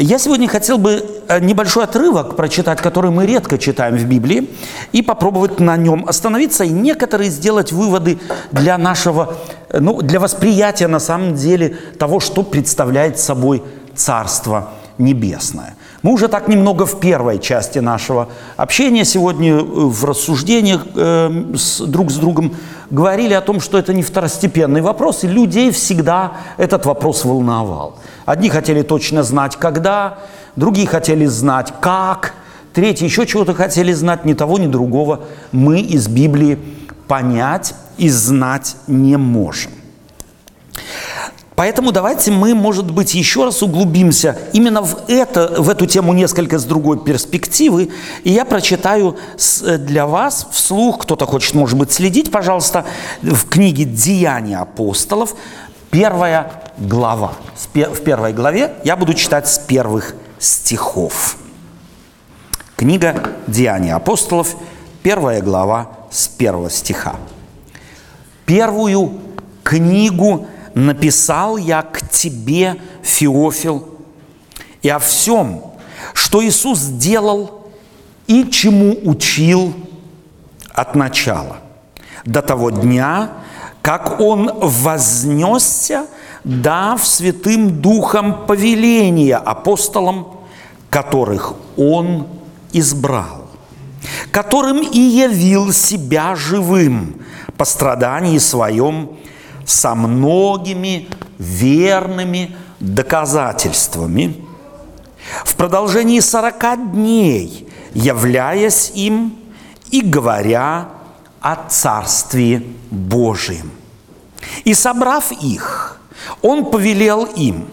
Я сегодня хотел бы э, небольшой отрывок прочитать, который мы редко читаем в Библии, и попробовать на нем остановиться и некоторые сделать выводы для нашего, э, ну, для восприятия на самом деле того, что представляет собой Царство Небесное. Мы уже так немного в первой части нашего общения сегодня э, в рассуждениях э, с, друг с другом говорили о том, что это не второстепенный вопрос, и людей всегда этот вопрос волновал. Одни хотели точно знать, когда, другие хотели знать, как, третьи еще чего-то хотели знать, ни того, ни другого мы из Библии понять и знать не можем. Поэтому давайте мы, может быть, еще раз углубимся именно в, это, в эту тему несколько с другой перспективы. И я прочитаю э, для вас вслух, кто-то хочет, может быть, следить, пожалуйста, в книге «Деяния апостолов», первая глава. В первой главе я буду читать с первых стихов. Книга «Деяния апостолов», первая глава с первого стиха. Первую книгу написал я к тебе, Феофил, и о всем, что Иисус делал и чему учил от начала, до того дня, как Он вознесся, дав Святым Духом повеление апостолам, которых Он избрал, которым и явил себя живым по страдании своем со многими верными доказательствами, в продолжении сорока дней являясь им и говоря о Царстве Божьем. И собрав их, он повелел им,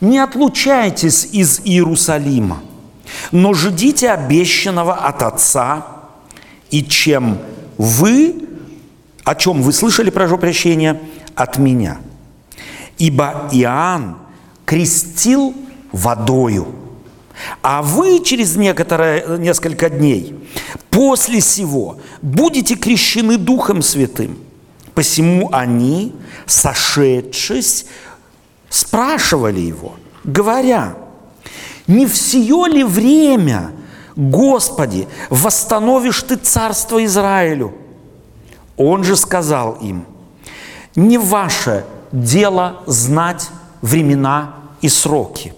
не отлучайтесь из Иерусалима, но ждите обещанного от Отца, и чем вы о чем вы слышали, прошу прощения, от меня. Ибо Иоанн крестил водою, а вы через некоторое, несколько дней после сего будете крещены Духом Святым. Посему они, сошедшись, спрашивали его, говоря, не все ли время, Господи, восстановишь Ты царство Израилю? Он же сказал им, не ваше дело знать времена и сроки,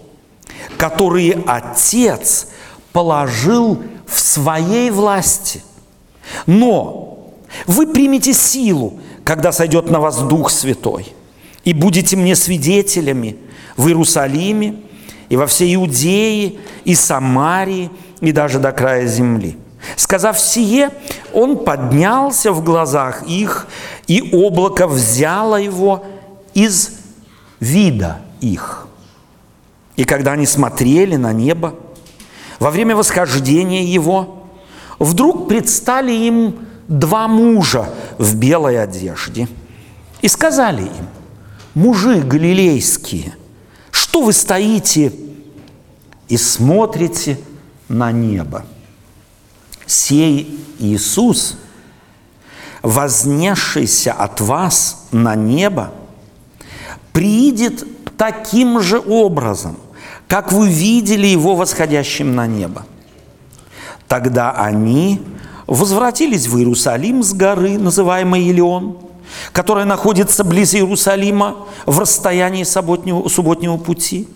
которые Отец положил в своей власти. Но вы примете силу, когда сойдет на вас Дух Святой, и будете мне свидетелями в Иерусалиме и во всей Иудее и Самарии и даже до края земли – Сказав сие, он поднялся в глазах их, и облако взяло его из вида их. И когда они смотрели на небо, во время восхождения его, вдруг предстали им два мужа в белой одежде и сказали им, мужи галилейские, что вы стоите и смотрите на небо? сей Иисус, вознесшийся от вас на небо, приидет таким же образом, как вы видели его восходящим на небо. Тогда они возвратились в Иерусалим с горы, называемой Елеон, которая находится близ Иерусалима в расстоянии субботнего, пути,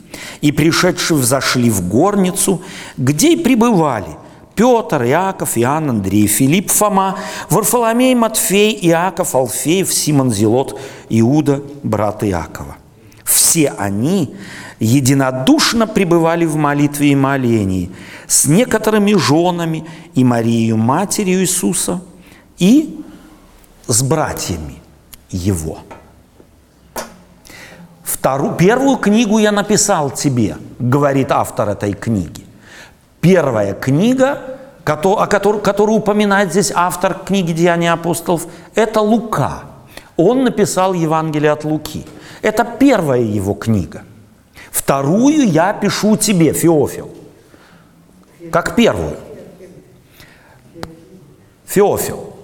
и, пришедшие, взошли в горницу, где и пребывали – Петр, Иаков, Иоанн, Андрей, Филипп, Фома, Варфоломей, Матфей, Иаков, Алфеев, Симон, Зелот, Иуда, брат Иакова. Все они единодушно пребывали в молитве и молении с некоторыми женами и Марией, матерью Иисуса, и с братьями Его. Вторую, первую книгу я написал тебе, говорит автор этой книги. Первая книга, о которой, которую упоминает здесь автор книги «Деяния апостолов», это Лука. Он написал Евангелие от Луки. Это первая его книга. Вторую я пишу тебе, Феофил, как первую. Феофил,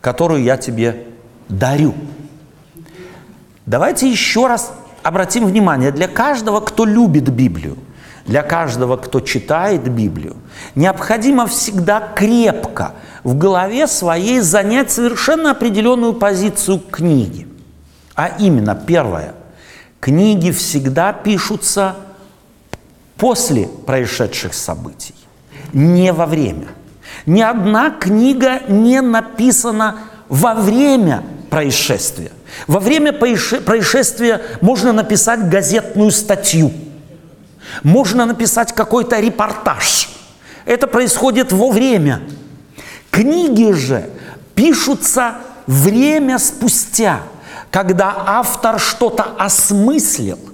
которую я тебе дарю. Давайте еще раз обратим внимание, для каждого, кто любит Библию – для каждого, кто читает Библию, необходимо всегда крепко в голове своей занять совершенно определенную позицию книги. А именно, первое, книги всегда пишутся после происшедших событий, не во время. Ни одна книга не написана во время происшествия. Во время происшествия можно написать газетную статью, можно написать какой-то репортаж. Это происходит во время. Книги же пишутся время спустя, когда автор что-то осмыслил –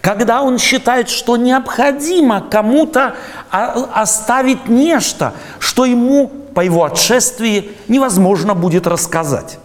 когда он считает, что необходимо кому-то оставить нечто, что ему по его отшествии невозможно будет рассказать.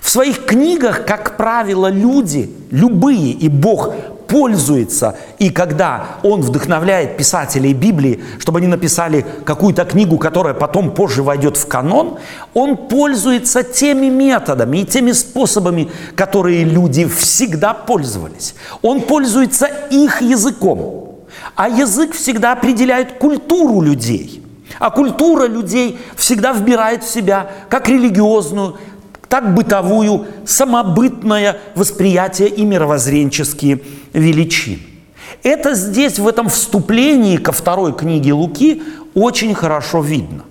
В своих книгах, как правило, люди, любые, и Бог пользуется, и когда Он вдохновляет писателей Библии, чтобы они написали какую-то книгу, которая потом позже войдет в канон, Он пользуется теми методами и теми способами, которые люди всегда пользовались. Он пользуется их языком. А язык всегда определяет культуру людей. А культура людей всегда вбирает в себя как религиозную, так бытовую, самобытное восприятие и мировоззренческие величин. Это здесь, в этом вступлении ко второй книге Луки, очень хорошо видно.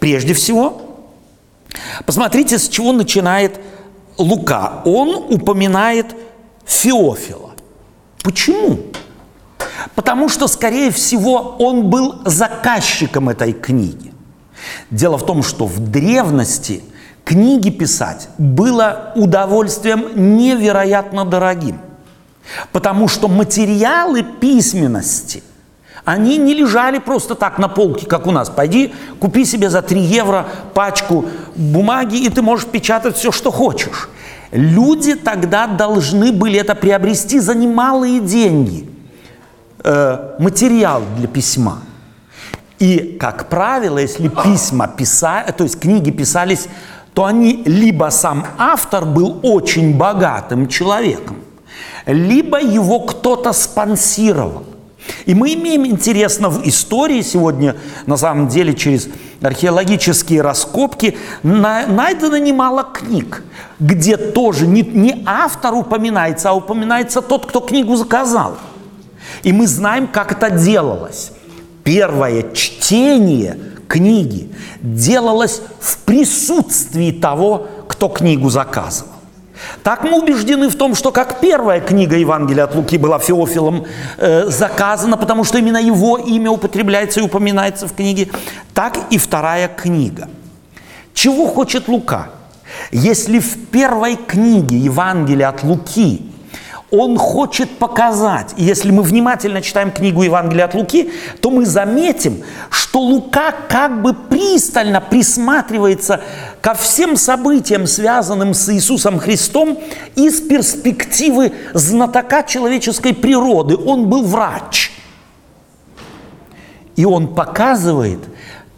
Прежде всего, посмотрите, с чего начинает Лука. Он упоминает Феофила. Почему? Потому что, скорее всего, он был заказчиком этой книги. Дело в том, что в древности – книги писать было удовольствием невероятно дорогим, потому что материалы письменности, они не лежали просто так на полке, как у нас. Пойди, купи себе за 3 евро пачку бумаги, и ты можешь печатать все, что хочешь. Люди тогда должны были это приобрести за немалые деньги. Э, материал для письма. И, как правило, если письма писали, то есть книги писались то они либо сам автор был очень богатым человеком, либо его кто-то спонсировал. И мы имеем, интересно, в истории сегодня, на самом деле, через археологические раскопки, на, найдено немало книг, где тоже не, не автор упоминается, а упоминается тот, кто книгу заказал. И мы знаем, как это делалось. Первое чтение – книги делалось в присутствии того, кто книгу заказывал. Так мы убеждены в том, что как первая книга Евангелия от Луки была Феофилом э, заказана, потому что именно его имя употребляется и упоминается в книге, так и вторая книга. Чего хочет Лука? Если в первой книге Евангелия от Луки он хочет показать, и если мы внимательно читаем книгу Евангелия от Луки, то мы заметим, что Лука как бы пристально присматривается ко всем событиям, связанным с Иисусом Христом, из перспективы знатока человеческой природы. Он был врач. И он показывает,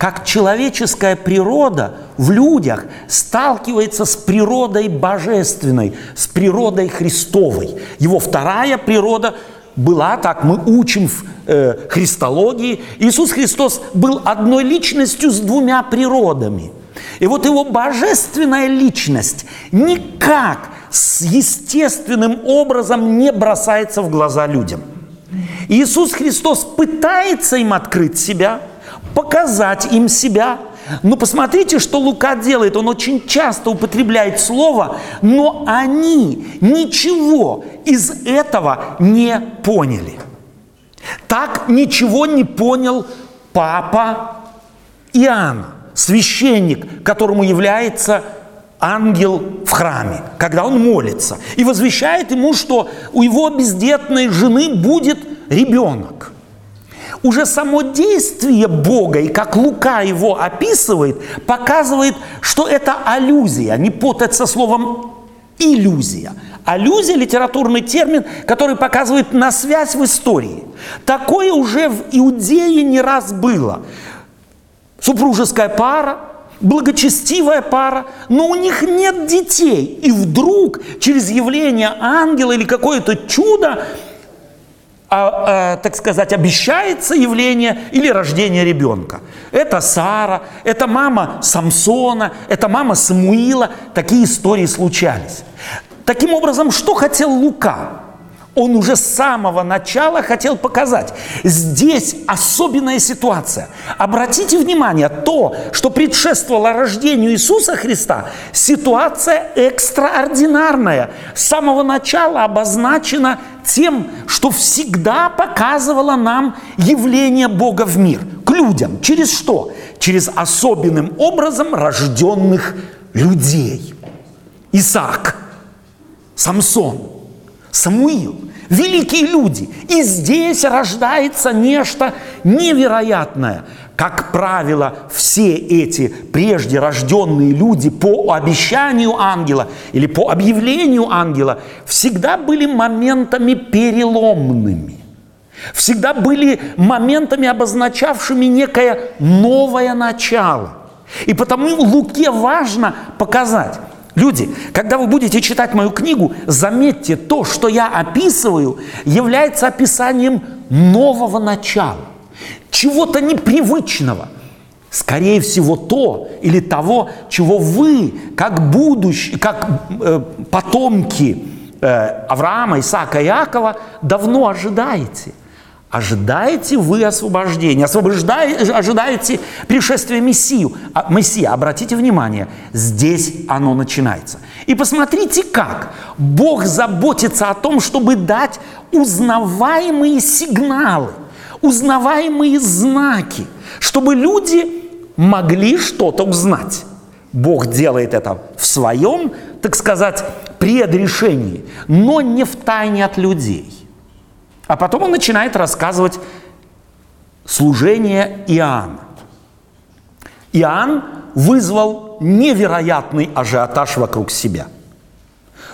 как человеческая природа в людях сталкивается с природой божественной, с природой Христовой. Его вторая природа была так, мы учим в э, христологии. Иисус Христос был одной личностью с двумя природами. И вот его божественная личность никак с естественным образом не бросается в глаза людям. Иисус Христос пытается им открыть себя – показать им себя. Но посмотрите, что Лука делает. Он очень часто употребляет слово, но они ничего из этого не поняли. Так ничего не понял папа Иоанн, священник, которому является ангел в храме, когда он молится, и возвещает ему, что у его бездетной жены будет ребенок уже само действие Бога, и как Лука его описывает, показывает, что это аллюзия, не путать со словом иллюзия. Аллюзия – литературный термин, который показывает на связь в истории. Такое уже в Иудее не раз было. Супружеская пара, благочестивая пара, но у них нет детей. И вдруг через явление ангела или какое-то чудо а, а, так сказать, обещается явление или рождение ребенка. Это Сара, это мама Самсона, это мама Самуила. Такие истории случались. Таким образом, что хотел Лука? Он уже с самого начала хотел показать. Здесь особенная ситуация. Обратите внимание, то, что предшествовало рождению Иисуса Христа, ситуация экстраординарная. С самого начала обозначена тем, что всегда показывало нам явление Бога в мир. К людям. Через что? Через особенным образом рожденных людей. Исаак, Самсон – Самуил, великие люди. И здесь рождается нечто невероятное. Как правило, все эти прежде рожденные люди по обещанию ангела или по объявлению ангела всегда были моментами переломными. Всегда были моментами, обозначавшими некое новое начало. И потому Луке важно показать, Люди, когда вы будете читать мою книгу, заметьте, то, что я описываю, является описанием нового начала, чего-то непривычного. Скорее всего, то или того, чего вы, как будущие, как э, потомки э, Авраама, Исаака и Иакова, давно ожидаете. Ожидаете вы освобождения, освобождаете, ожидаете пришествия Мессию, а, Мессия. Обратите внимание, здесь оно начинается. И посмотрите, как Бог заботится о том, чтобы дать узнаваемые сигналы, узнаваемые знаки, чтобы люди могли что-то узнать. Бог делает это в своем, так сказать, предрешении, но не в тайне от людей. А потом он начинает рассказывать служение Иоанна. Иоанн вызвал невероятный ажиотаж вокруг себя –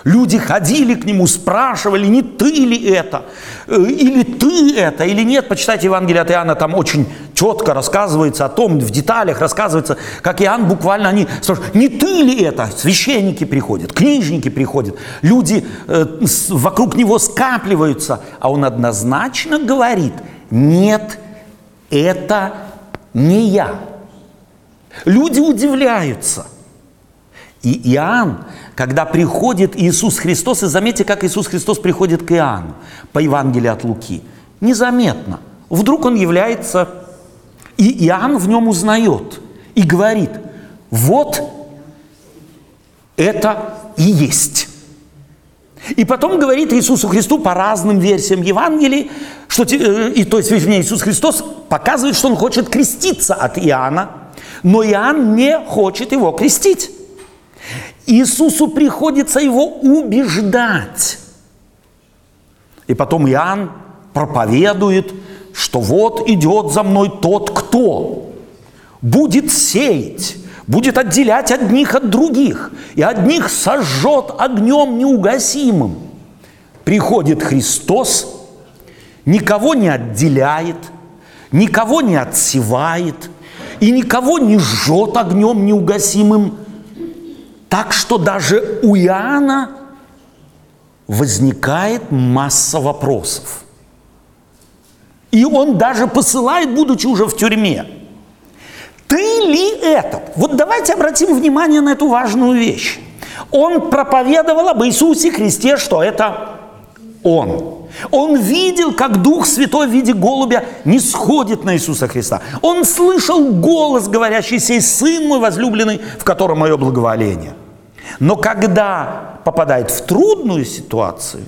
Люди ходили к нему, спрашивали, не ты ли это, э, или ты это, или нет. Почитайте Евангелие от Иоанна, там очень четко рассказывается о том, в деталях рассказывается, как Иоанн буквально, они спрашивают, не ты ли это? Священники приходят, книжники приходят, люди э, вокруг него скапливаются, а он однозначно говорит, нет, это не я. Люди удивляются. И Иоанн когда приходит Иисус Христос, и заметьте, как Иисус Христос приходит к Иоанну по Евангелию от Луки. Незаметно. Вдруг он является, и Иоанн в нем узнает и говорит, вот это и есть. И потом говорит Иисусу Христу по разным версиям Евангелия, что, э, и то есть, вернее, Иисус Христос показывает, что он хочет креститься от Иоанна, но Иоанн не хочет его крестить. Иисусу приходится его убеждать. И потом Иоанн проповедует, что вот идет за мной тот, кто будет сеять, будет отделять одних от других, и одних сожжет огнем неугасимым. Приходит Христос, никого не отделяет, никого не отсевает, и никого не жжет огнем неугасимым, так что даже у Иоанна возникает масса вопросов. И он даже посылает, будучи уже в тюрьме. Ты ли этот? Вот давайте обратим внимание на эту важную вещь. Он проповедовал об Иисусе Христе, что это Он. Он видел, как Дух Святой в виде голубя не сходит на Иисуса Христа. Он слышал голос, говорящий «Сей Сын мой возлюбленный, в котором мое благоволение». Но когда попадает в трудную ситуацию,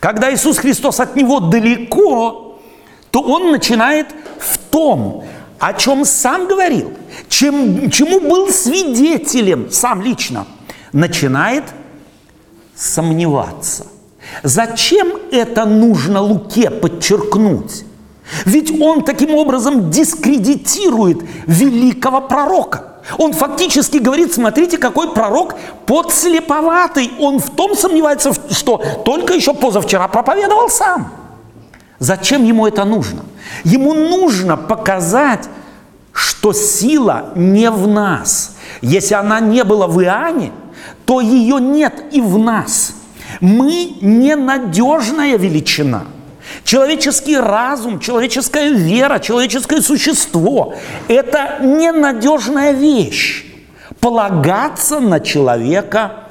когда Иисус Христос от него далеко, то он начинает в том, о чем сам говорил, чем, чему был свидетелем сам лично, начинает сомневаться. Зачем это нужно Луке подчеркнуть? Ведь он таким образом дискредитирует великого пророка. Он фактически говорит, смотрите, какой пророк подслеповатый. Он в том сомневается, что только еще позавчера проповедовал сам. Зачем ему это нужно? Ему нужно показать, что сила не в нас. Если она не была в Иоанне, то ее нет и в нас. Мы ненадежная величина – Человеческий разум, человеческая вера, человеческое существо – это ненадежная вещь. Полагаться на человека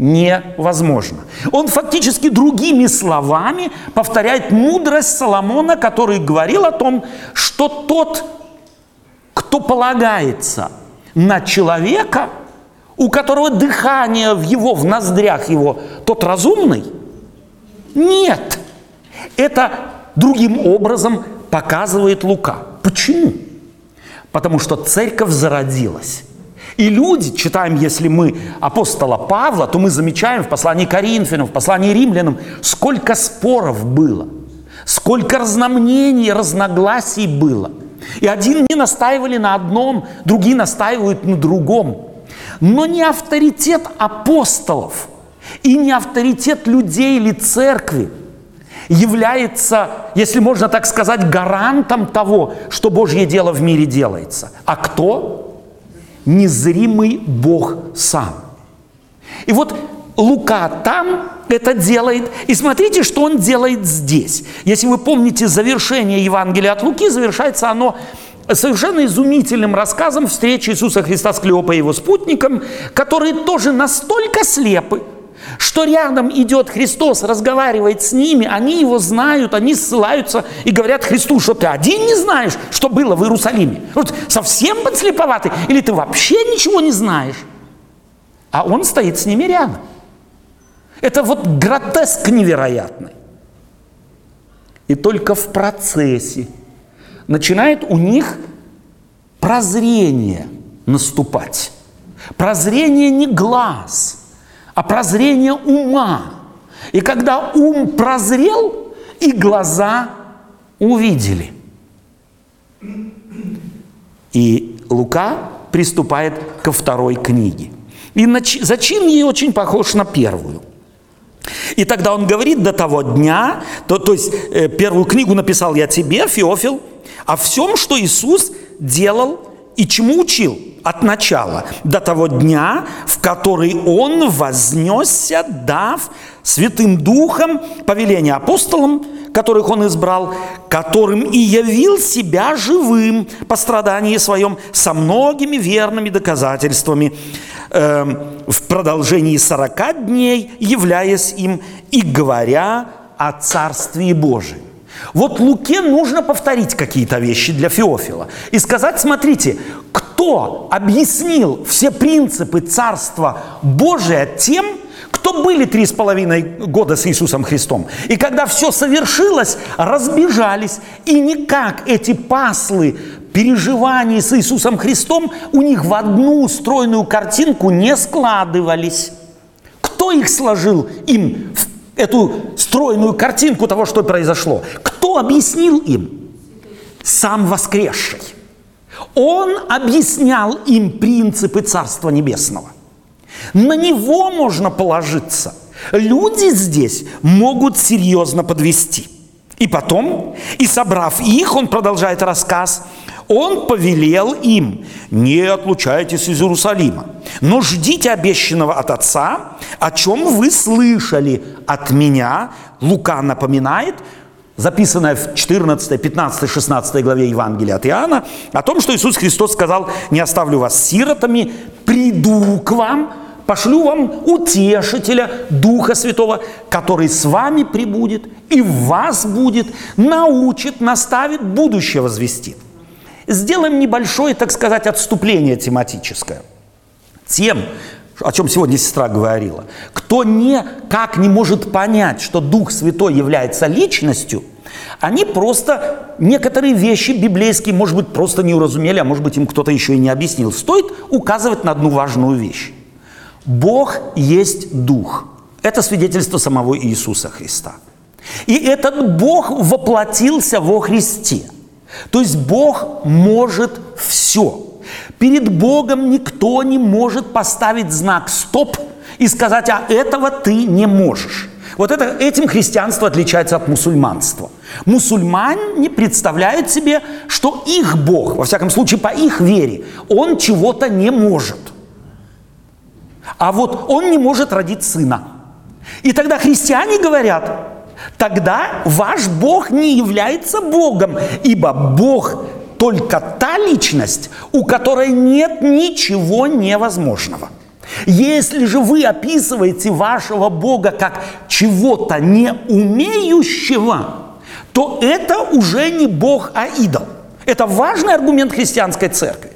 невозможно. Он фактически другими словами повторяет мудрость Соломона, который говорил о том, что тот, кто полагается на человека, у которого дыхание в его, в ноздрях его, тот разумный? Нет. Это другим образом показывает Лука. Почему? Потому что церковь зародилась. И люди, читаем, если мы апостола Павла, то мы замечаем в послании Коринфянам, в послании римлянам, сколько споров было, сколько разномнений, разногласий было. И один не настаивали на одном, другие настаивают на другом. Но не авторитет апостолов и не авторитет людей или церкви является, если можно так сказать, гарантом того, что Божье дело в мире делается. А кто? Незримый Бог сам. И вот Лука там это делает. И смотрите, что он делает здесь. Если вы помните завершение Евангелия от Луки, завершается оно совершенно изумительным рассказом встречи Иисуса Христа с Клеопой и его спутником, которые тоже настолько слепы, что рядом идет Христос, разговаривает с ними, они его знают, они ссылаются и говорят Христу, что ты один не знаешь, что было в Иерусалиме. Вот совсем подслеповатый, или ты вообще ничего не знаешь. А он стоит с ними рядом. Это вот гротеск невероятный. И только в процессе начинает у них прозрение наступать. Прозрение не глаз, а прозрение ума. И когда ум прозрел, и глаза увидели. И Лука приступает ко второй книге. И зачин ей очень похож на первую. И тогда он говорит до того дня, то, то есть э, первую книгу написал я тебе, Феофил, о всем, что Иисус делал и чему учил от начала до того дня, в который Он вознесся, дав Святым Духом повеление апостолам, которых Он избрал, которым и явил себя живым по страдании своем со многими верными доказательствами э, в продолжении сорока дней, являясь им и говоря о Царстве Божьем. Вот Луке нужно повторить какие-то вещи для Феофила и сказать, смотрите, кто объяснил все принципы Царства Божия тем, кто были три с половиной года с Иисусом Христом. И когда все совершилось, разбежались, и никак эти паслы переживаний с Иисусом Христом у них в одну стройную картинку не складывались. Кто их сложил им в эту стройную картинку того, что произошло. Кто объяснил им? Сам воскресший. Он объяснял им принципы Царства Небесного. На него можно положиться. Люди здесь могут серьезно подвести. И потом, и собрав их, он продолжает рассказ, он повелел им, не отлучайтесь из Иерусалима, но ждите обещанного от Отца, о чем вы слышали от меня. Лука напоминает, записанное в 14, 15, 16 главе Евангелия от Иоанна, о том, что Иисус Христос сказал, не оставлю вас сиротами, приду к вам, пошлю вам утешителя Духа Святого, который с вами прибудет и в вас будет, научит, наставит, будущее возвестит. Сделаем небольшое, так сказать, отступление тематическое. Тем, о чем сегодня сестра говорила, кто никак не может понять, что Дух Святой является личностью, они просто некоторые вещи библейские, может быть, просто не уразумели, а может быть, им кто-то еще и не объяснил. Стоит указывать на одну важную вещь. Бог есть Дух. Это свидетельство самого Иисуса Христа. И этот Бог воплотился во Христе – то есть Бог может все. Перед Богом никто не может поставить знак «стоп» и сказать, а этого ты не можешь. Вот это, этим христианство отличается от мусульманства. Мусульмане представляют себе, что их Бог, во всяком случае по их вере, он чего-то не может. А вот он не может родить сына. И тогда христиане говорят, тогда ваш Бог не является Богом, ибо Бог только та личность, у которой нет ничего невозможного. Если же вы описываете вашего Бога как чего-то не умеющего, то это уже не Бог, а идол. Это важный аргумент христианской церкви.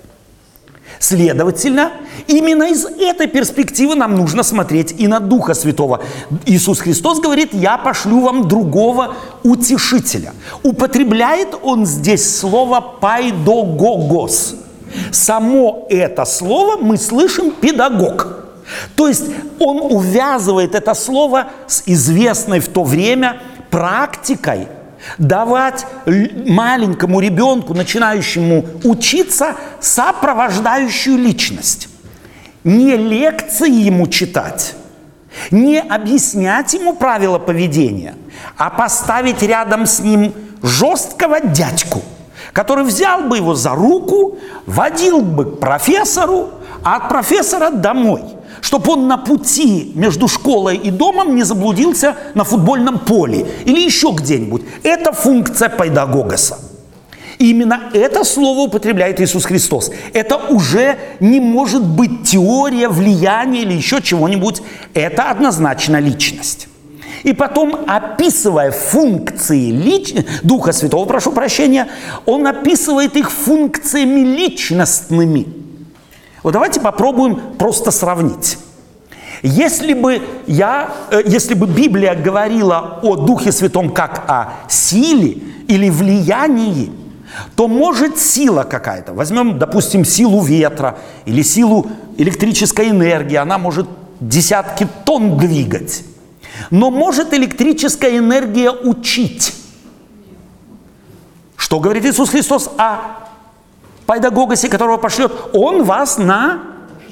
Следовательно, именно из этой перспективы нам нужно смотреть и на Духа Святого. Иисус Христос говорит, я пошлю вам другого утешителя. Употребляет он здесь слово «пайдогогос». Само это слово мы слышим «педагог». То есть он увязывает это слово с известной в то время практикой – давать маленькому ребенку, начинающему учиться, сопровождающую личность. Не лекции ему читать, не объяснять ему правила поведения, а поставить рядом с ним жесткого дядьку, который взял бы его за руку, водил бы к профессору, а от профессора домой – чтобы он на пути между школой и домом не заблудился на футбольном поле или еще где-нибудь. Это функция педагогоса. И именно это слово употребляет Иисус Христос. Это уже не может быть теория влияния или еще чего-нибудь. Это однозначно личность. И потом, описывая функции лич... Духа Святого, прошу прощения, он описывает их функциями личностными – вот давайте попробуем просто сравнить. Если бы, я, э, если бы Библия говорила о Духе Святом как о силе или влиянии, то может сила какая-то, возьмем, допустим, силу ветра или силу электрической энергии, она может десятки тонн двигать. Но может электрическая энергия учить. Что говорит Иисус Христос о педагогосе, которого пошлет, он вас на,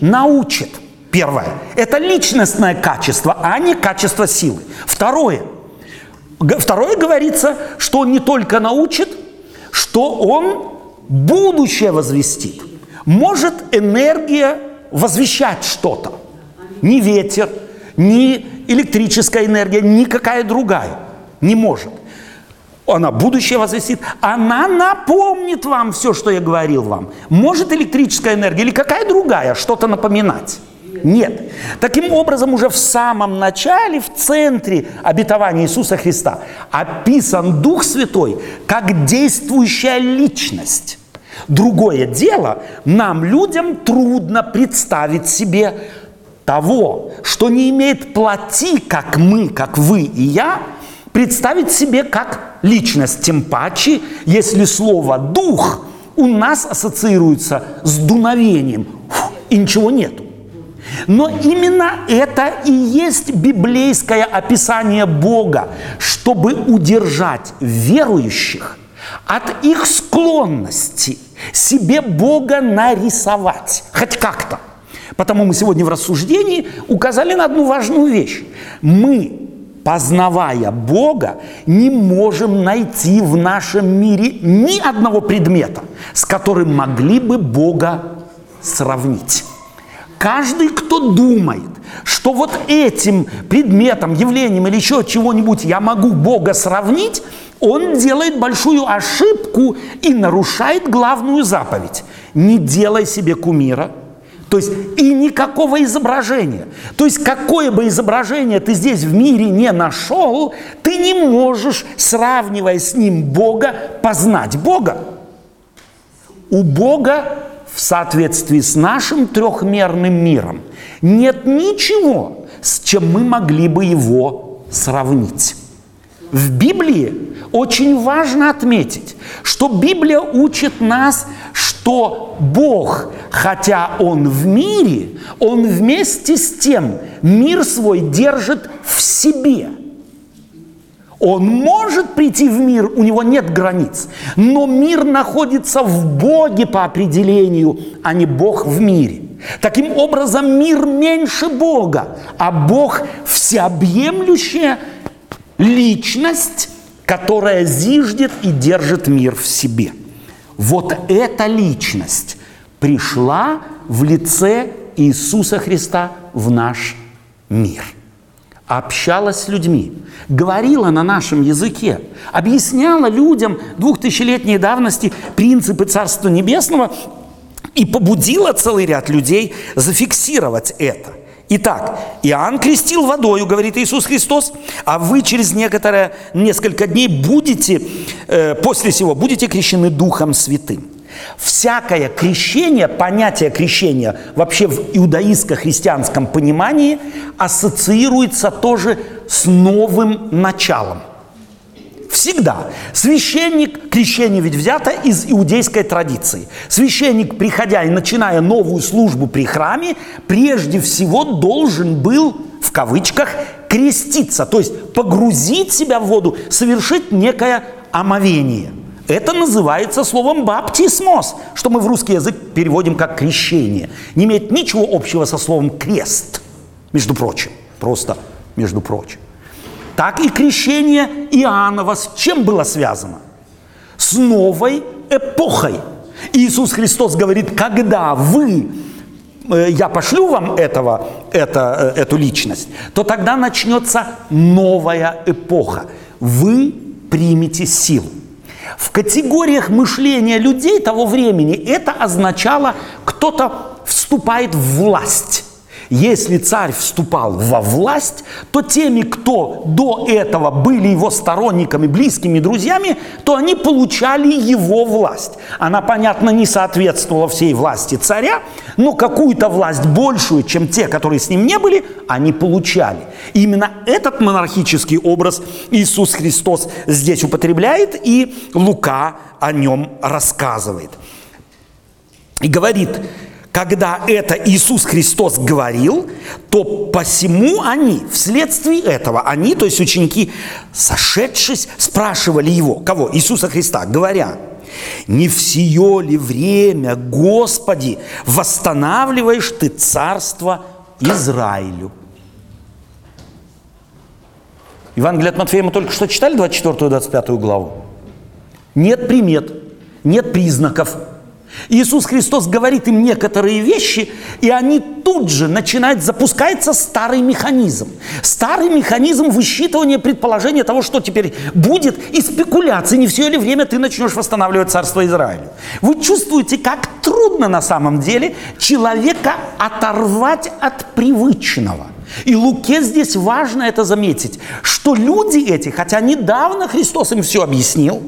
научит. Первое. Это личностное качество, а не качество силы. Второе. Второе говорится, что он не только научит, что он будущее возвестит. Может энергия возвещать что-то. Ни ветер, ни электрическая энергия, никакая другая не может она будущее возвестит, она напомнит вам все, что я говорил вам. Может электрическая энергия или какая другая что-то напоминать? Нет. Таким образом, уже в самом начале, в центре обетования Иисуса Христа описан Дух Святой как действующая личность. Другое дело, нам, людям, трудно представить себе того, что не имеет плоти, как мы, как вы и я, представить себе как личность, тем паче, если слово «дух» у нас ассоциируется с дуновением, и ничего нету. Но именно это и есть библейское описание Бога, чтобы удержать верующих от их склонности себе Бога нарисовать, хоть как-то. Потому мы сегодня в рассуждении указали на одну важную вещь. Мы познавая Бога, не можем найти в нашем мире ни одного предмета, с которым могли бы Бога сравнить. Каждый, кто думает, что вот этим предметом, явлением или еще чего-нибудь я могу Бога сравнить, он делает большую ошибку и нарушает главную заповедь. Не делай себе кумира – то есть и никакого изображения. То есть какое бы изображение ты здесь в мире не нашел, ты не можешь, сравнивая с ним Бога, познать Бога. У Бога в соответствии с нашим трехмерным миром нет ничего, с чем мы могли бы его сравнить. В Библии очень важно отметить, что Библия учит нас, что Бог, хотя Он в мире, Он вместе с тем мир свой держит в себе. Он может прийти в мир, у него нет границ, но мир находится в Боге по определению, а не Бог в мире. Таким образом, мир меньше Бога, а Бог всеобъемлющая личность, которая зиждет и держит мир в себе. Вот эта личность пришла в лице Иисуса Христа в наш мир. общалась с людьми, говорила на нашем языке, объясняла людям двухтысячелетней давности принципы Царства Небесного и побудила целый ряд людей зафиксировать это. Итак, Иоанн крестил водою, говорит Иисус Христос, а вы через некоторое, несколько дней будете, э, после сего, будете крещены Духом Святым. Всякое крещение, понятие крещения вообще в иудаистско-христианском понимании ассоциируется тоже с новым началом. Всегда. Священник, крещение ведь взято из иудейской традиции. Священник, приходя и начиная новую службу при храме, прежде всего должен был, в кавычках, креститься, то есть погрузить себя в воду, совершить некое омовение – это называется словом «баптисмос», что мы в русский язык переводим как «крещение». Не имеет ничего общего со словом «крест», между прочим. Просто между прочим. Так и крещение Иоаннова с чем было связано? С новой эпохой. Иисус Христос говорит, когда вы э, я пошлю вам этого, это, э, эту личность, то тогда начнется новая эпоха. Вы примете силу. В категориях мышления людей того времени это означало, кто-то вступает в власть. Если царь вступал во власть, то теми, кто до этого были его сторонниками, близкими друзьями, то они получали его власть. Она, понятно, не соответствовала всей власти царя, но какую-то власть большую, чем те, которые с ним не были, они получали. Именно этот монархический образ Иисус Христос здесь употребляет, и Лука о нем рассказывает. И говорит, когда это Иисус Христос говорил, то посему они, вследствие этого, они, то есть ученики, сошедшись, спрашивали его, кого? Иисуса Христа, говоря, не в сие ли время, Господи, восстанавливаешь Ты царство Израилю? Евангелие от Матфея мы только что читали, 24-25 главу. Нет примет, нет признаков – Иисус Христос говорит им некоторые вещи, и они тут же начинают, запускается старый механизм. Старый механизм высчитывания предположения того, что теперь будет, и спекуляции. Не все ли время ты начнешь восстанавливать царство Израиля. Вы чувствуете, как трудно на самом деле человека оторвать от привычного. И Луке здесь важно это заметить, что люди эти, хотя недавно Христос им все объяснил,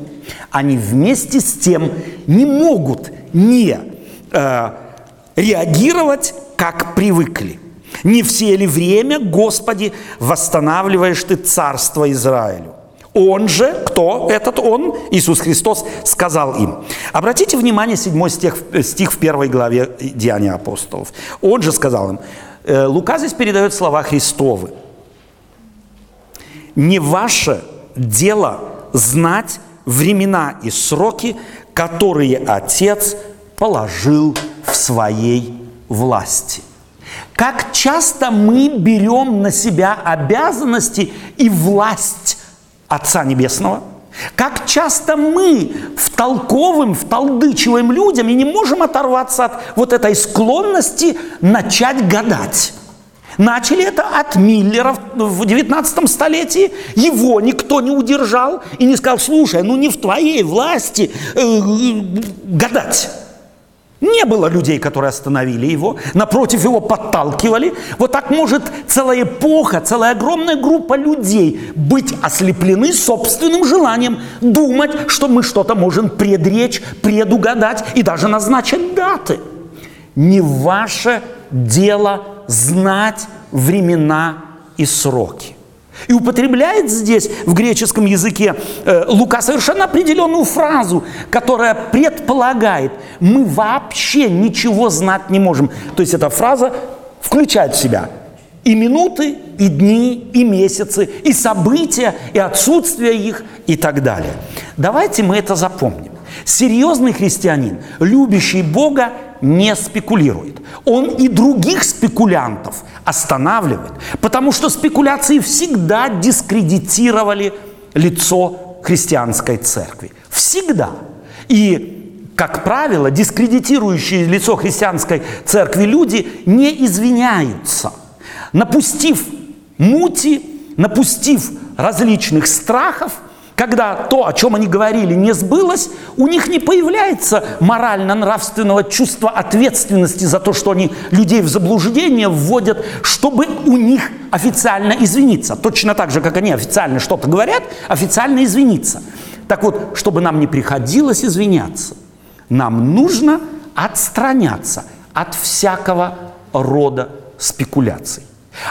они вместе с тем не могут не э, реагировать, как привыкли. Не все ли время, Господи, восстанавливаешь Ты царство Израилю? Он же, кто этот он, Иисус Христос, сказал им. Обратите внимание, 7 стих, стих в первой главе Деяния апостолов. Он же сказал им, э, Лука здесь передает слова Христовы. «Не ваше дело знать времена и сроки, которые Отец положил в своей власти. Как часто мы берем на себя обязанности и власть Отца Небесного? Как часто мы втолковываем, втолдычиваем людям и не можем оторваться от вот этой склонности начать гадать. Начали это от Миллера в 19 столетии. Его никто не удержал и не сказал, слушай, ну не в твоей власти э, э, гадать. Не было людей, которые остановили его, напротив его подталкивали. Вот так может целая эпоха, целая огромная группа людей быть ослеплены собственным желанием, думать, что мы что-то можем предречь, предугадать и даже назначить даты. Не ваше дело знать времена и сроки. И употребляет здесь в греческом языке э, Лука совершенно определенную фразу, которая предполагает, мы вообще ничего знать не можем. То есть эта фраза включает в себя и минуты, и дни, и месяцы, и события, и отсутствие их, и так далее. Давайте мы это запомним. Серьезный христианин, любящий Бога, не спекулирует. Он и других спекулянтов останавливает, потому что спекуляции всегда дискредитировали лицо христианской церкви. Всегда. И, как правило, дискредитирующие лицо христианской церкви люди не извиняются. Напустив мути, напустив различных страхов, когда то, о чем они говорили, не сбылось, у них не появляется морально-нравственного чувства ответственности за то, что они людей в заблуждение вводят, чтобы у них официально извиниться. Точно так же, как они официально что-то говорят, официально извиниться. Так вот, чтобы нам не приходилось извиняться, нам нужно отстраняться от всякого рода спекуляций.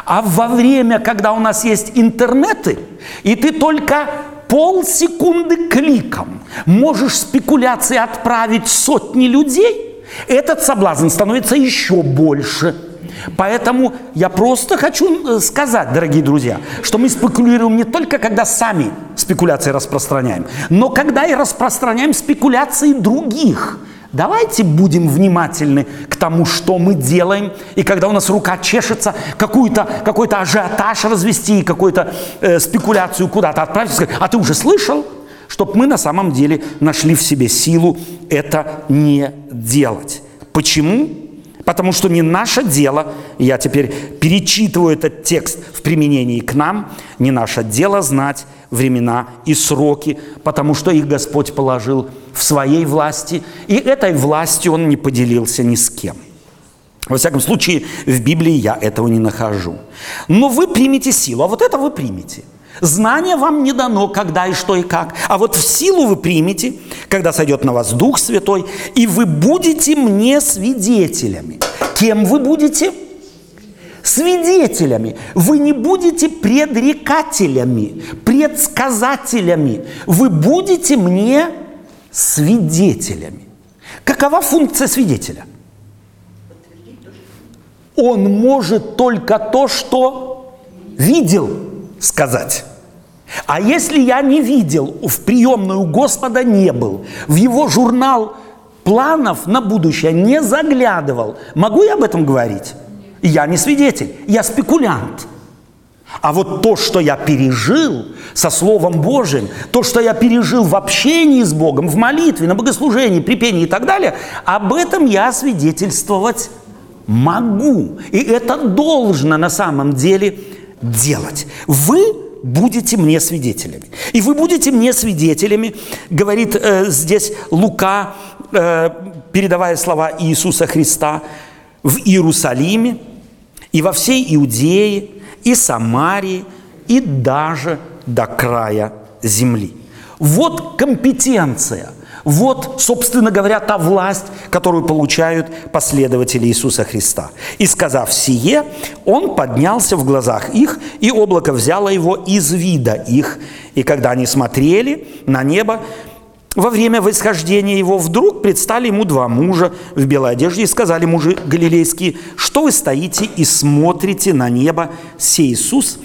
А во время, когда у нас есть интернеты, и ты только полсекунды кликом можешь спекуляции отправить сотни людей, этот соблазн становится еще больше. Поэтому я просто хочу э, сказать, дорогие друзья, что мы спекулируем не только, когда сами спекуляции распространяем, но когда и распространяем спекуляции других – Давайте будем внимательны к тому, что мы делаем. И когда у нас рука чешется, какую-то, какой-то ажиотаж развести, какую-то э, спекуляцию куда-то отправить, сказать, а ты уже слышал? Чтобы мы на самом деле нашли в себе силу это не делать. Почему? Потому что не наше дело, я теперь перечитываю этот текст в применении к нам, не наше дело знать времена и сроки, потому что их Господь положил в своей власти, и этой властью Он не поделился ни с кем. Во всяком случае, в Библии я этого не нахожу. Но вы примете силу, а вот это вы примете. Знание вам не дано, когда и что и как. А вот в силу вы примете, когда сойдет на вас Дух Святой, и вы будете мне свидетелями. Кем вы будете? Свидетелями. Вы не будете предрекателями, предсказателями. Вы будете мне свидетелями. Какова функция свидетеля? Он может только то, что видел, сказать. А если я не видел, в приемную Господа не был, в его журнал планов на будущее не заглядывал, могу я об этом говорить? Я не свидетель, я спекулянт. А вот то, что я пережил со Словом Божьим, то, что я пережил в общении с Богом, в молитве, на богослужении, при пении и так далее, об этом я свидетельствовать могу. И это должно на самом деле делать. Вы будете мне свидетелями. И вы будете мне свидетелями, говорит э, здесь Лука, э, передавая слова Иисуса Христа, в Иерусалиме и во всей Иудее, и Самарии, и даже до края земли. Вот компетенция – вот, собственно говоря, та власть, которую получают последователи Иисуса Христа. И сказав сие, он поднялся в глазах их, и облако взяло его из вида их. И когда они смотрели на небо, во время восхождения его вдруг предстали ему два мужа в белой одежде и сказали мужи галилейские, что вы стоите и смотрите на небо, сей Иисус,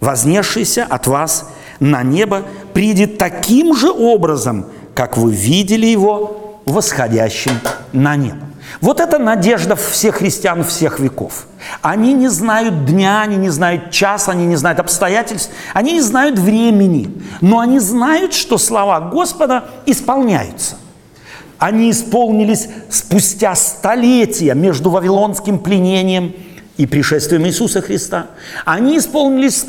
вознесшийся от вас на небо, придет таким же образом – как вы видели его восходящим на небо. Вот это надежда всех христиан всех веков. Они не знают дня, они не знают часа, они не знают обстоятельств, они не знают времени, но они знают, что слова Господа исполняются. Они исполнились спустя столетия между вавилонским пленением и пришествием Иисуса Христа. Они исполнились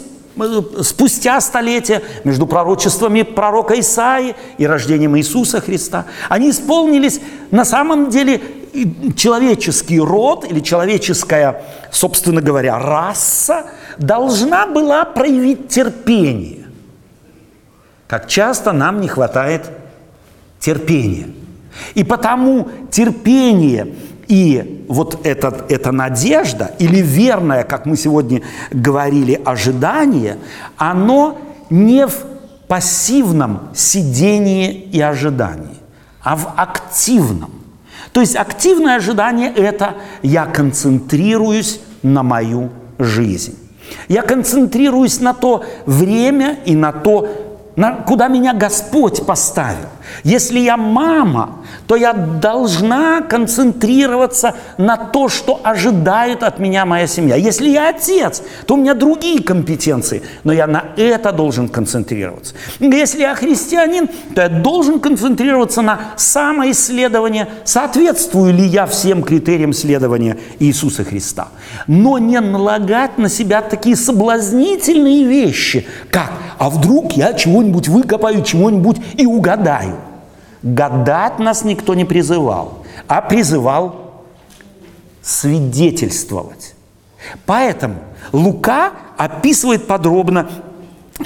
спустя столетия между пророчествами пророка Исаи и рождением Иисуса Христа, они исполнились на самом деле человеческий род или человеческая, собственно говоря, раса должна была проявить терпение. Как часто нам не хватает терпения. И потому терпение и вот этот, эта надежда, или верное, как мы сегодня говорили, ожидание, оно не в пассивном сидении и ожидании, а в активном. То есть активное ожидание – это я концентрируюсь на мою жизнь. Я концентрируюсь на то время и на то, на, куда меня Господь поставил – Если я мама, то я должна концентрироваться на то, что ожидает от меня моя семья. Если я отец, то у меня другие компетенции, но я на это должен концентрироваться. Если я христианин, то я должен концентрироваться на самоисследовании, соответствую ли я всем критериям следования Иисуса Христа. Но не налагать на себя такие соблазнительные вещи, как «а вдруг я чего-нибудь выкопаю, чего-нибудь и угадаю». Гадать нас никто не призывал, а призывал свидетельствовать. Поэтому Лука описывает подробно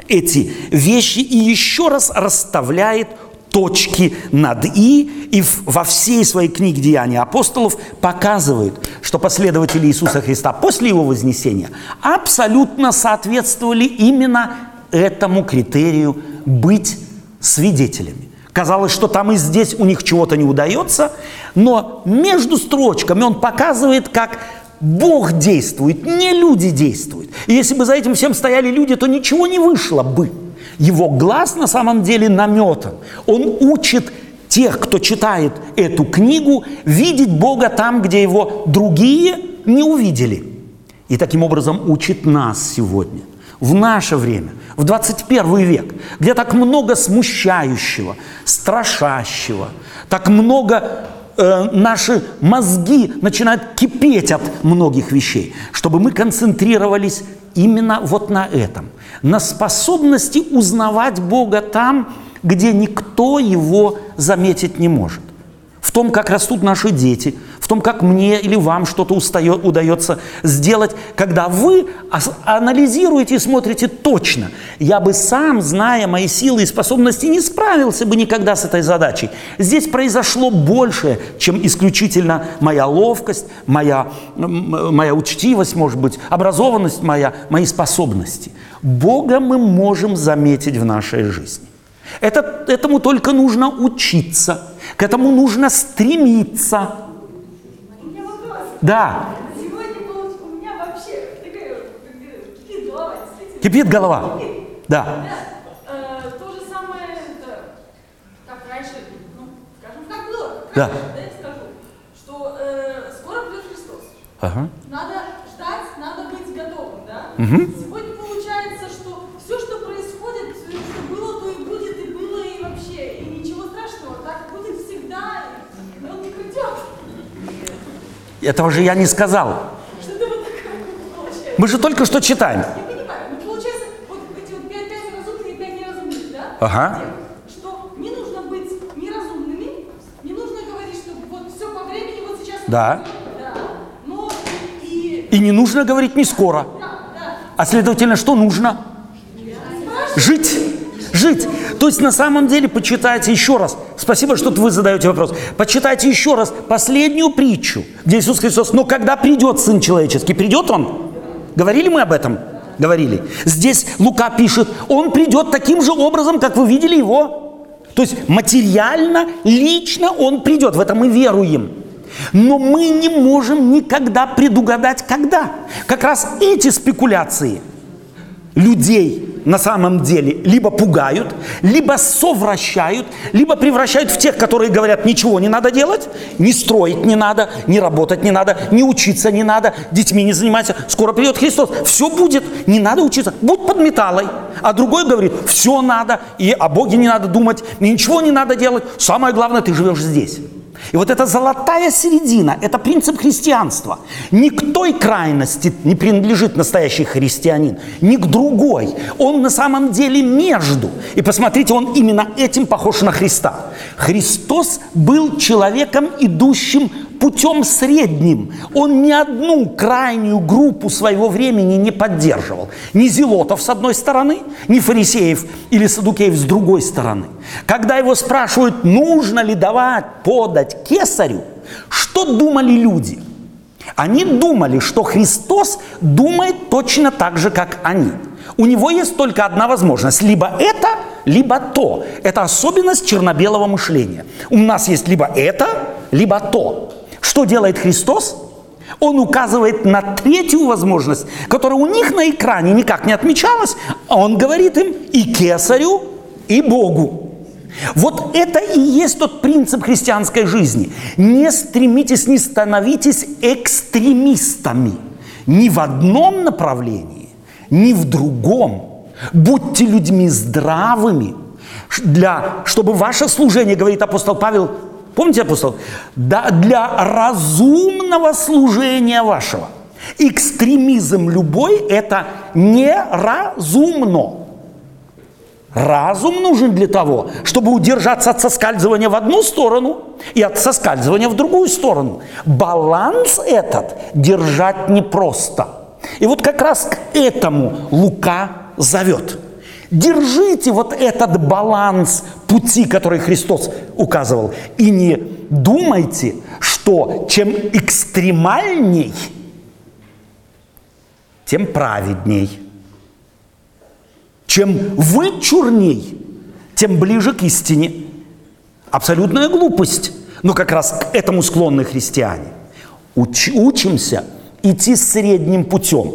эти вещи и еще раз расставляет точки над «и» и во всей своей книге «Деяния апостолов» показывает, что последователи Иисуса Христа после Его вознесения абсолютно соответствовали именно этому критерию быть свидетелями. Казалось, что там и здесь у них чего-то не удается, но между строчками он показывает, как Бог действует, не люди действуют. И если бы за этим всем стояли люди, то ничего не вышло бы. Его глаз на самом деле наметан. Он учит тех, кто читает эту книгу, видеть Бога там, где его другие не увидели. И таким образом учит нас сегодня, в наше время – в 21 век, где так много смущающего, страшащего, так много э, наши мозги начинают кипеть от многих вещей, чтобы мы концентрировались именно вот на этом, на способности узнавать Бога там, где никто его заметить не может. В том, как растут наши дети, в том, как мне или вам что-то удается сделать, когда вы анализируете и смотрите точно. Я бы сам, зная мои силы и способности, не справился бы никогда с этой задачей. Здесь произошло больше, чем исключительно моя ловкость, моя, моя учтивость, может быть, образованность моя, мои способности. Бога мы можем заметить в нашей жизни. Это, этому только нужно учиться – к этому нужно стремиться. Да. Сегодня у меня вообще такая кипит голова. Кипит голова? Да. Э, то же самое, как раньше, ну, скажем, как было. Да, я скажу, что э, скоро придет Христос. Ага. Надо ждать, надо быть готовым, да? Угу. Сегодня получается, что все, что происходит, что было, то и будет, и было, и вообще, и ничего страшного, так будет всегда, и он не придет. Этого же я не сказал. Мы же только что читаем. Ага. Что не нужно быть неразумными, не нужно говорить, что вот все по времени, вот сейчас... Да. Да. Но и... И не нужно говорить не скоро. Да, да. А следовательно, что нужно? Жить. Жить. То есть на самом деле почитайте еще раз. Спасибо, что вы задаете вопрос. Почитайте еще раз последнюю притчу, где Иисус Христос, но когда придет Сын Человеческий, придет Он? Говорили мы об этом? Говорили. Здесь Лука пишет, Он придет таким же образом, как вы видели Его. То есть материально, лично Он придет, в это мы веруем. Но мы не можем никогда предугадать, когда. Как раз эти спекуляции людей на самом деле либо пугают, либо совращают, либо превращают в тех, которые говорят, ничего не надо делать, не строить не надо, не работать не надо, не учиться не надо, детьми не занимайся, скоро придет Христос, все будет, не надо учиться, будь под металлой. А другой говорит, все надо, и о Боге не надо думать, ничего не надо делать, самое главное, ты живешь здесь. И вот эта золотая середина – это принцип христианства. Ни к той крайности не принадлежит настоящий христианин, ни к другой. Он на самом деле между. И посмотрите, он именно этим похож на Христа. Христос был человеком, идущим путем средним. Он ни одну крайнюю группу своего времени не поддерживал. Ни зелотов с одной стороны, ни фарисеев или садукеев с другой стороны. Когда его спрашивают, нужно ли давать подать кесарю, что думали люди? Они думали, что Христос думает точно так же, как они. У него есть только одна возможность. Либо это, либо то. Это особенность черно-белого мышления. У нас есть либо это, либо то. Что делает Христос? Он указывает на третью возможность, которая у них на экране никак не отмечалась, а он говорит им и кесарю, и Богу. Вот это и есть тот принцип христианской жизни. Не стремитесь, не становитесь экстремистами ни в одном направлении, ни в другом. Будьте людьми здравыми, для, чтобы ваше служение, говорит апостол Павел, помните апостол, да, для разумного служения вашего. Экстремизм любой – это неразумно. Разум нужен для того, чтобы удержаться от соскальзывания в одну сторону и от соскальзывания в другую сторону. Баланс этот держать непросто. И вот как раз к этому Лука зовет. Держите вот этот баланс пути, который Христос указывал. И не думайте, что чем экстремальней, тем праведней – чем вычурней, тем ближе к истине. Абсолютная глупость. Но как раз к этому склонны христиане. Уч, учимся идти средним путем.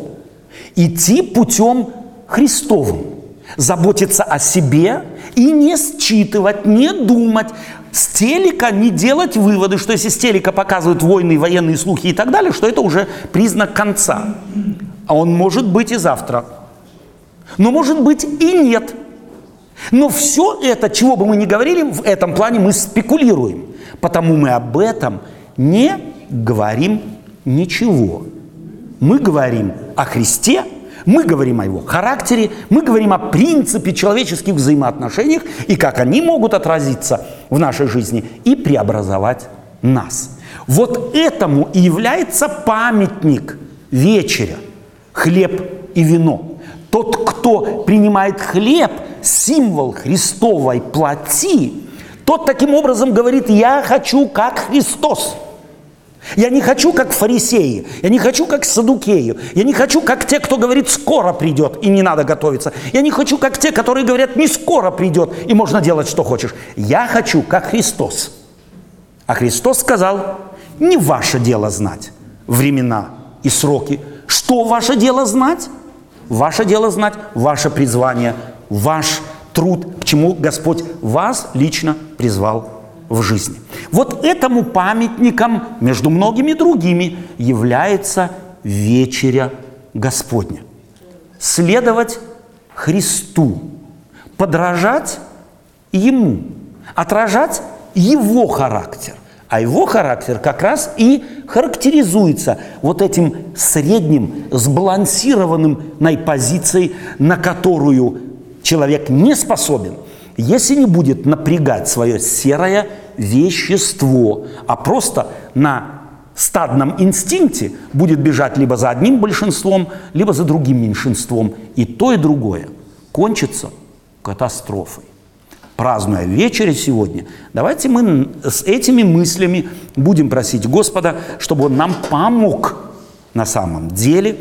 Идти путем Христовым. Заботиться о себе и не считывать, не думать. С телека не делать выводы, что если с телека показывают войны, военные слухи и так далее, что это уже признак конца. А он может быть и завтра. Но может быть и нет. Но все это, чего бы мы ни говорили, в этом плане мы спекулируем. Потому мы об этом не говорим ничего. Мы говорим о Христе, мы говорим о его характере, мы говорим о принципе человеческих взаимоотношениях и как они могут отразиться в нашей жизни и преобразовать нас. Вот этому и является памятник вечеря, хлеб и вино – тот, кто принимает хлеб, символ Христовой плоти, тот таким образом говорит, я хочу как Христос. Я не хочу как фарисеи, я не хочу как садукеи, я не хочу как те, кто говорит, скоро придет и не надо готовиться. Я не хочу как те, которые говорят, не скоро придет и можно делать, что хочешь. Я хочу как Христос. А Христос сказал, не ваше дело знать времена и сроки. Что ваше дело знать? Ваше дело знать, ваше призвание, ваш труд, к чему Господь вас лично призвал в жизни. Вот этому памятником, между многими другими, является вечеря Господня. Следовать Христу, подражать Ему, отражать Его характер. А его характер как раз и характеризуется вот этим средним, сбалансированным позицией, на которую человек не способен, если не будет напрягать свое серое вещество, а просто на стадном инстинкте будет бежать либо за одним большинством, либо за другим меньшинством. И то, и другое кончится катастрофой празднуя вечере сегодня, давайте мы с этими мыслями будем просить Господа, чтобы Он нам помог на самом деле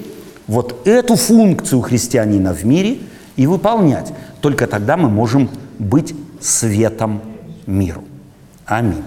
вот эту функцию христианина в мире и выполнять. Только тогда мы можем быть светом миру. Аминь.